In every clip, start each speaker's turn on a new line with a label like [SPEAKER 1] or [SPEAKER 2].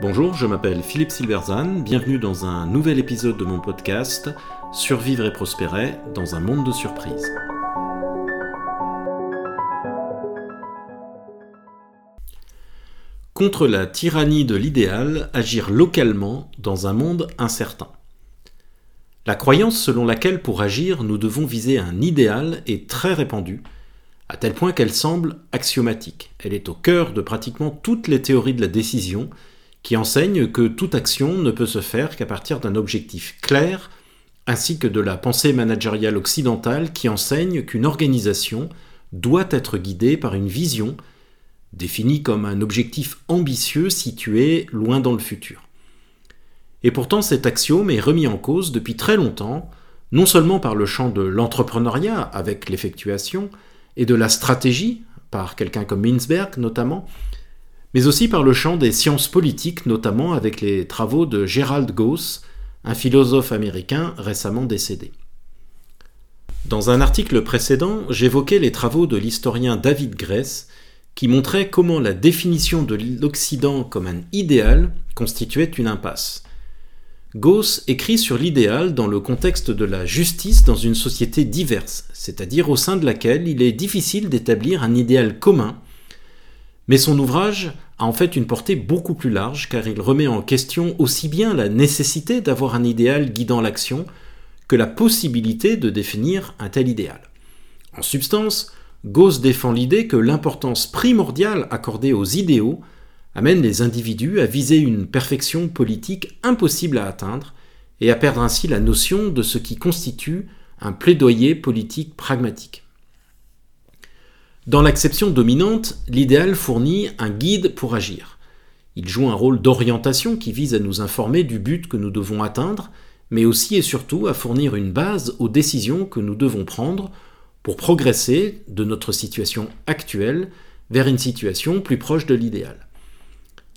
[SPEAKER 1] Bonjour, je m'appelle Philippe Silverzan, bienvenue dans un nouvel épisode de mon podcast Survivre et prospérer dans un monde de surprises. Contre la tyrannie de l'idéal, agir localement dans un monde incertain. La croyance selon laquelle pour agir nous devons viser un idéal est très répandue, à tel point qu'elle semble axiomatique. Elle est au cœur de pratiquement toutes les théories de la décision qui enseigne que toute action ne peut se faire qu'à partir d'un objectif clair, ainsi que de la pensée managériale occidentale qui enseigne qu'une organisation doit être guidée par une vision définie comme un objectif ambitieux situé loin dans le futur. Et pourtant cet axiome est remis en cause depuis très longtemps, non seulement par le champ de l'entrepreneuriat avec l'effectuation, et de la stratégie, par quelqu'un comme Mintzberg notamment, mais aussi par le champ des sciences politiques, notamment avec les travaux de Gerald Gauss, un philosophe américain récemment décédé. Dans un article précédent, j'évoquais les travaux de l'historien David Gress, qui montrait comment la définition de l'Occident comme un idéal constituait une impasse. Gauss écrit sur l'idéal dans le contexte de la justice dans une société diverse, c'est-à-dire au sein de laquelle il est difficile d'établir un idéal commun mais son ouvrage a en fait une portée beaucoup plus large car il remet en question aussi bien la nécessité d'avoir un idéal guidant l'action que la possibilité de définir un tel idéal. En substance, Gauss défend l'idée que l'importance primordiale accordée aux idéaux amène les individus à viser une perfection politique impossible à atteindre et à perdre ainsi la notion de ce qui constitue un plaidoyer politique pragmatique. Dans l'acception dominante, l'idéal fournit un guide pour agir. Il joue un rôle d'orientation qui vise à nous informer du but que nous devons atteindre, mais aussi et surtout à fournir une base aux décisions que nous devons prendre pour progresser de notre situation actuelle vers une situation plus proche de l'idéal.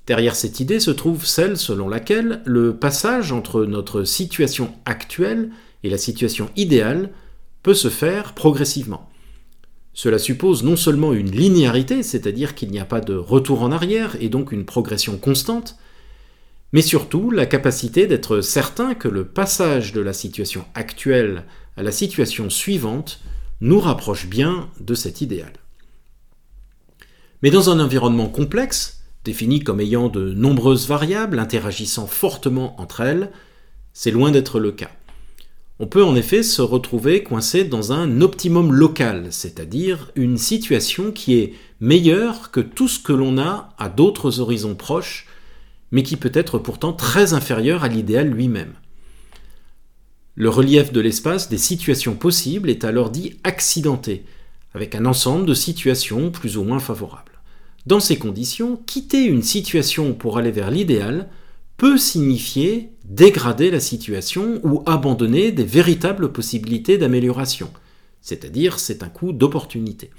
[SPEAKER 1] Derrière cette idée se trouve celle selon laquelle le passage entre notre situation actuelle et la situation idéale peut se faire progressivement. Cela suppose non seulement une linéarité, c'est-à-dire qu'il n'y a pas de retour en arrière et donc une progression constante, mais surtout la capacité d'être certain que le passage de la situation actuelle à la situation suivante nous rapproche bien de cet idéal. Mais dans un environnement complexe, défini comme ayant de nombreuses variables interagissant fortement entre elles, c'est loin d'être le cas. On peut en effet se retrouver coincé dans un optimum local, c'est-à-dire une situation qui est meilleure que tout ce que l'on a à d'autres horizons proches, mais qui peut être pourtant très inférieur à l'idéal lui-même. Le relief de l'espace des situations possibles est alors dit accidenté, avec un ensemble de situations plus ou moins favorables. Dans ces conditions, quitter une situation pour aller vers l'idéal peut signifier dégrader la situation ou abandonner des véritables possibilités d'amélioration, c'est-à-dire c'est un coût d'opportunité.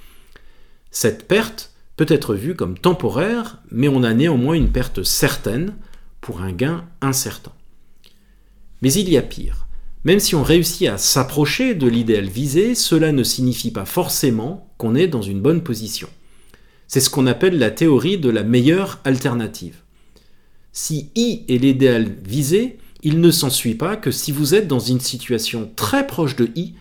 [SPEAKER 1] Cette perte peut être vue comme temporaire, mais on a néanmoins une perte certaine pour un gain incertain. Mais il y a pire. Même si on réussit à s'approcher de l'idéal visé, cela ne signifie pas forcément qu'on est dans une bonne position. C'est ce qu'on appelle la théorie de la meilleure alternative. Si I est l'idéal visé, il ne s'ensuit pas que si vous êtes dans une situation très proche de I,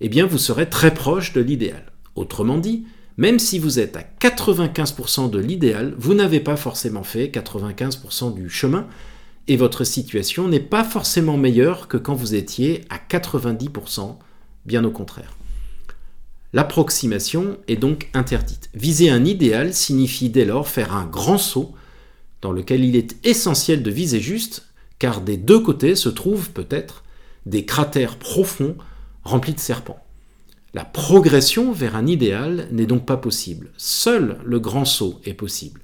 [SPEAKER 1] eh bien vous serez très proche de l'idéal. Autrement dit, même si vous êtes à 95% de l'idéal, vous n'avez pas forcément fait 95% du chemin, et votre situation n'est pas forcément meilleure que quand vous étiez à 90%, bien au contraire. L'approximation est donc interdite. Viser un idéal signifie dès lors faire un grand saut dans lequel il est essentiel de viser juste, car des deux côtés se trouvent peut-être des cratères profonds remplis de serpents. La progression vers un idéal n'est donc pas possible. Seul le grand saut est possible.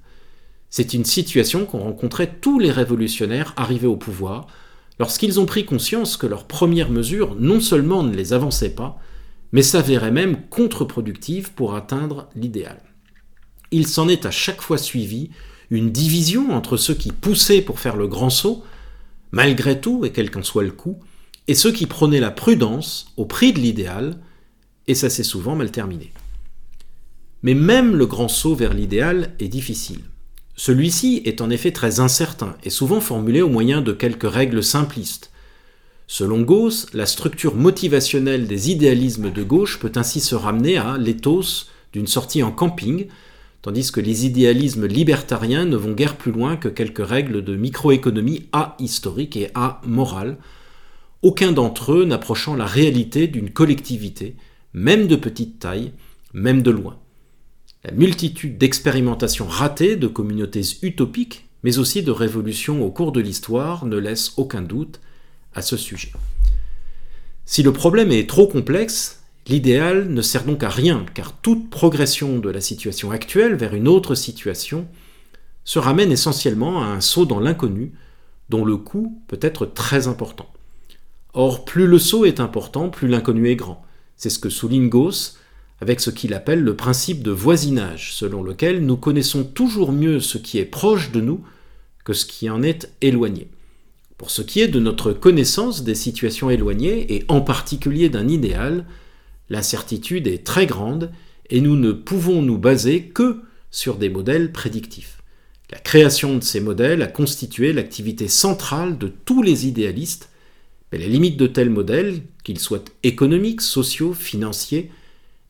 [SPEAKER 1] C'est une situation qu'ont rencontré tous les révolutionnaires arrivés au pouvoir lorsqu'ils ont pris conscience que leurs premières mesures non seulement ne les avançaient pas, mais s'avéraient même contre-productives pour atteindre l'idéal. Il s'en est à chaque fois suivi une division entre ceux qui poussaient pour faire le grand saut, malgré tout et quel qu'en soit le coût, et ceux qui prenaient la prudence au prix de l'idéal, et ça s'est souvent mal terminé. Mais même le grand saut vers l'idéal est difficile. Celui-ci est en effet très incertain et souvent formulé au moyen de quelques règles simplistes. Selon Gauss, la structure motivationnelle des idéalismes de gauche peut ainsi se ramener à l'éthos d'une sortie en camping, tandis que les idéalismes libertariens ne vont guère plus loin que quelques règles de microéconomie ahistorique et amorale, aucun d'entre eux n'approchant la réalité d'une collectivité, même de petite taille, même de loin. La multitude d'expérimentations ratées de communautés utopiques, mais aussi de révolutions au cours de l'histoire, ne laisse aucun doute à ce sujet. Si le problème est trop complexe, l'idéal ne sert donc à rien, car toute progression de la situation actuelle vers une autre situation se ramène essentiellement à un saut dans l'inconnu, dont le coût peut être très important. Or, plus le saut est important, plus l'inconnu est grand. C'est ce que souligne Gauss avec ce qu'il appelle le principe de voisinage, selon lequel nous connaissons toujours mieux ce qui est proche de nous que ce qui en est éloigné. Pour ce qui est de notre connaissance des situations éloignées, et en particulier d'un idéal, l'incertitude est très grande et nous ne pouvons nous baser que sur des modèles prédictifs. La création de ces modèles a constitué l'activité centrale de tous les idéalistes mais la limite de tels modèles, qu'ils soient économiques, sociaux, financiers,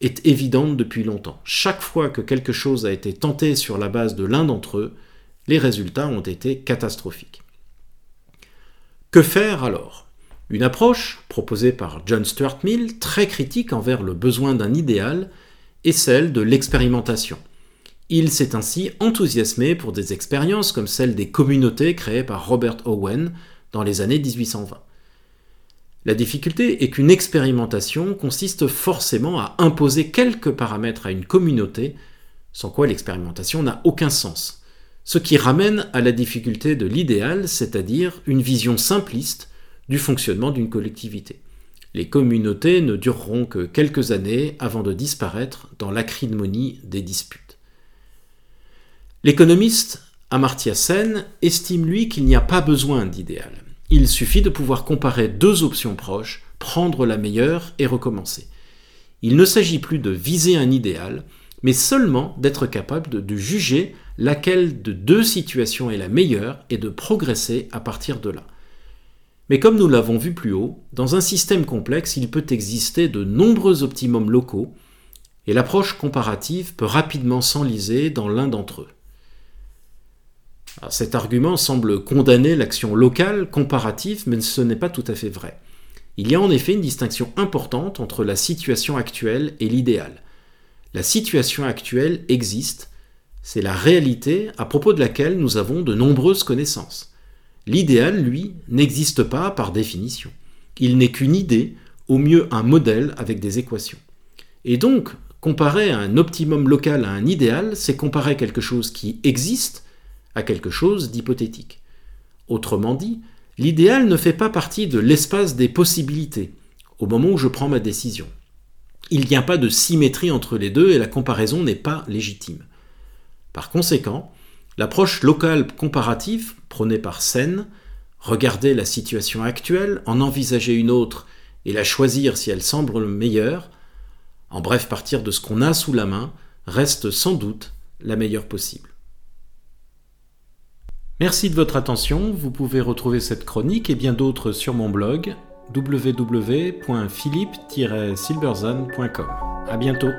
[SPEAKER 1] est évidente depuis longtemps. Chaque fois que quelque chose a été tenté sur la base de l'un d'entre eux, les résultats ont été catastrophiques. Que faire alors? Une approche, proposée par John Stuart Mill, très critique envers le besoin d'un idéal, est celle de l'expérimentation. Il s'est ainsi enthousiasmé pour des expériences comme celle des communautés créées par Robert Owen dans les années 1820. La difficulté est qu'une expérimentation consiste forcément à imposer quelques paramètres à une communauté, sans quoi l'expérimentation n'a aucun sens. Ce qui ramène à la difficulté de l'idéal, c'est-à-dire une vision simpliste du fonctionnement d'une collectivité. Les communautés ne dureront que quelques années avant de disparaître dans l'acrimonie des disputes. L'économiste Amartya Sen estime lui qu'il n'y a pas besoin d'idéal. Il suffit de pouvoir comparer deux options proches, prendre la meilleure et recommencer. Il ne s'agit plus de viser un idéal, mais seulement d'être capable de, juger laquelle de deux situations est la meilleure et de progresser à partir de là. Mais comme nous l'avons vu plus haut, dans un système complexe, il peut exister de nombreux optimums locaux, et l'approche comparative peut rapidement s'enliser dans l'un d'entre eux cet argument semble condamner l'action locale comparative, mais ce n'est pas tout à fait vrai. Il y a en effet une distinction importante entre la situation actuelle et l'idéal. La situation actuelle existe, c'est la réalité à propos de laquelle nous avons de nombreuses connaissances. L'idéal, lui, n'existe pas par définition. Il n'est qu'une idée, au mieux un modèle avec des équations. Et donc, comparer un optimum local à un idéal, c'est comparer quelque chose qui existe, à quelque chose d'hypothétique. Autrement dit, l'idéal ne fait pas partie de l'espace des possibilités au moment où je prends ma décision. Il n'y a pas de symétrie entre les deux et la comparaison n'est pas légitime. Par conséquent, l'approche locale comparative prônée par Sen, regarder la situation actuelle, en envisager une autre et la choisir si elle semble meilleure, en bref partir de ce qu'on a sous la main, reste sans doute la meilleure possible. Merci de votre attention, vous pouvez retrouver cette chronique et bien d'autres sur mon blog www.philippe-silberzan.com. À bientôt.